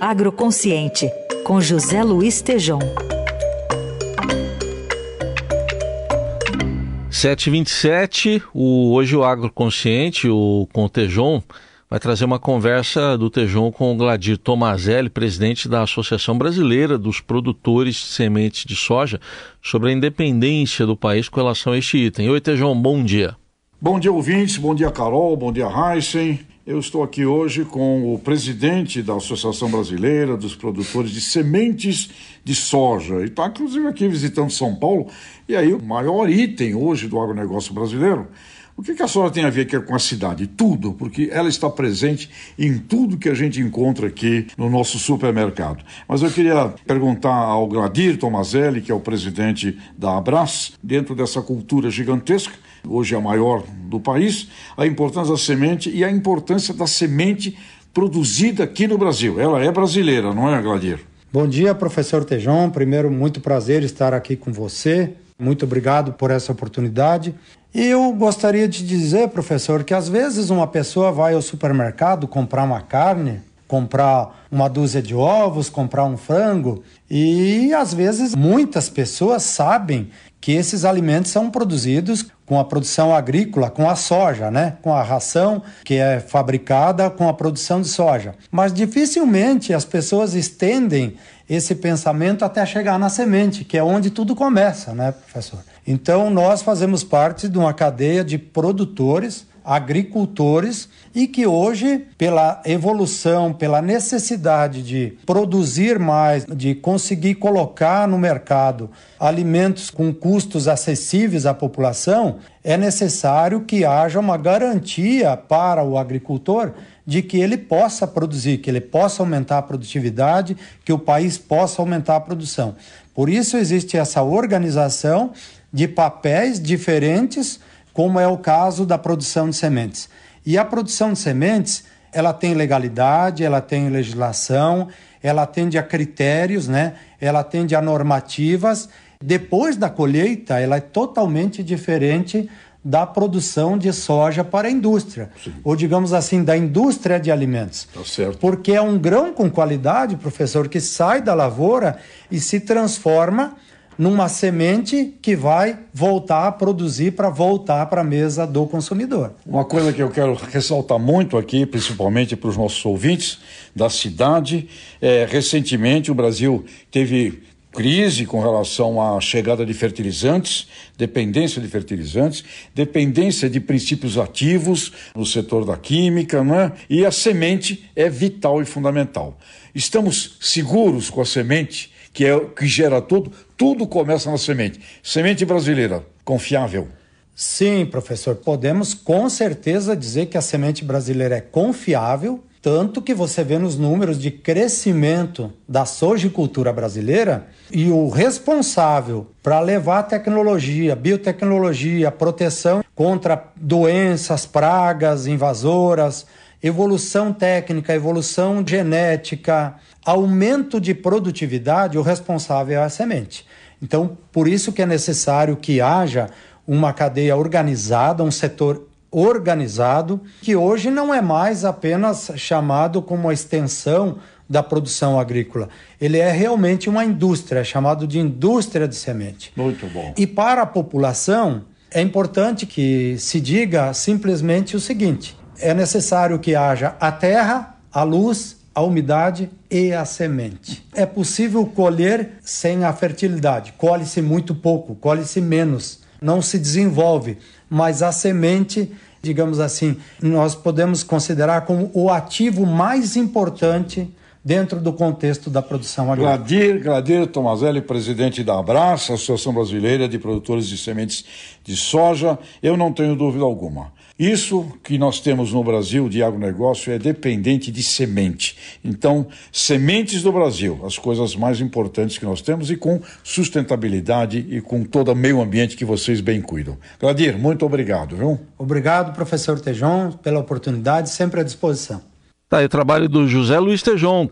Agroconsciente, com José Luiz Tejom. 727, o, hoje o Agroconsciente, o com o Tejon, vai trazer uma conversa do Tejon com o Gladir Tomazelli, presidente da Associação Brasileira dos Produtores de Sementes de Soja, sobre a independência do país com relação a este item. Oi, Tejon, bom dia. Bom dia, ouvintes, bom dia, Carol, bom dia, Heisen. Eu estou aqui hoje com o presidente da Associação Brasileira dos Produtores de Sementes de Soja. E está, inclusive, aqui visitando São Paulo. E aí, o maior item hoje do agronegócio brasileiro. O que, a soja tem a ver com a cidade? Tudo, porque ela está presente em tudo que a gente encontra aqui no nosso supermercado. Mas eu queria perguntar ao Gladir Tomazelli, que é o presidente da Abras, dentro dessa cultura gigantesca, hoje a maior do país, a importância da semente e a importância da semente produzida aqui no Brasil. Ela é brasileira, não é, Gladir? Bom dia, professor Tejon. Primeiro, muito prazer estar aqui com você. Muito obrigado por essa oportunidade. E eu gostaria de dizer, professor, que às vezes uma pessoa vai ao supermercado comprar uma carne, comprar uma dúzia de ovos, comprar um frango, e às vezes muitas pessoas sabem que esses alimentos são produzidos com a produção agrícola, com a soja, né? com a ração que é fabricada com a produção de soja. Mas dificilmente as pessoas estendem esse pensamento até chegar na semente, que é onde tudo começa, né, professor? Então, nós fazemos parte de uma cadeia de produtores agricultores e que hoje, pela evolução, pela necessidade de produzir mais, de conseguir colocar no mercado alimentos com custos acessíveis à população, é necessário que haja uma garantia para o agricultor de que ele possa produzir, que ele possa aumentar a produtividade, que o país possa aumentar a produção. Por isso existe essa organização de papéis diferentes como é o caso da produção de sementes. E a produção de sementes, ela tem legalidade, ela tem legislação, ela atende a critérios, né? ela atende a normativas. Depois da colheita, ela é totalmente diferente da produção de soja para a indústria, Sim. ou digamos assim, da indústria de alimentos. Tá certo. Porque é um grão com qualidade, professor, que sai da lavoura e se transforma numa semente que vai voltar a produzir para voltar para a mesa do consumidor. Uma coisa que eu quero ressaltar muito aqui, principalmente para os nossos ouvintes da cidade, é, recentemente o Brasil teve crise com relação à chegada de fertilizantes, dependência de fertilizantes, dependência de princípios ativos no setor da química, né? e a semente é vital e fundamental. Estamos seguros com a semente, que é o que gera tudo, tudo começa na semente. Semente brasileira, confiável. Sim, professor, podemos com certeza dizer que a semente brasileira é confiável, tanto que você vê nos números de crescimento da sojicultura brasileira e o responsável para levar tecnologia, biotecnologia, proteção contra doenças, pragas, invasoras, evolução técnica, evolução genética, aumento de produtividade, o responsável é a semente. Então, por isso que é necessário que haja uma cadeia organizada, um setor organizado, que hoje não é mais apenas chamado como a extensão da produção agrícola. Ele é realmente uma indústria, é chamado de indústria de semente. Muito bom. E para a população, é importante que se diga simplesmente o seguinte: é necessário que haja a terra, a luz, a umidade e a semente. É possível colher sem a fertilidade. Colhe-se muito pouco, colhe-se menos, não se desenvolve, mas a semente, digamos assim, nós podemos considerar como o ativo mais importante dentro do contexto da produção agrícola. Gladir, Gladir Tomazelli, presidente da Abraça, Associação Brasileira de Produtores de Sementes de Soja, eu não tenho dúvida alguma. Isso que nós temos no Brasil de agronegócio é dependente de semente. Então, sementes do Brasil, as coisas mais importantes que nós temos e com sustentabilidade e com todo o meio ambiente que vocês bem cuidam. Gladir, muito obrigado, viu? Obrigado, professor Tejon, pela oportunidade, sempre à disposição. Tá aí o trabalho do José Luiz Tejon,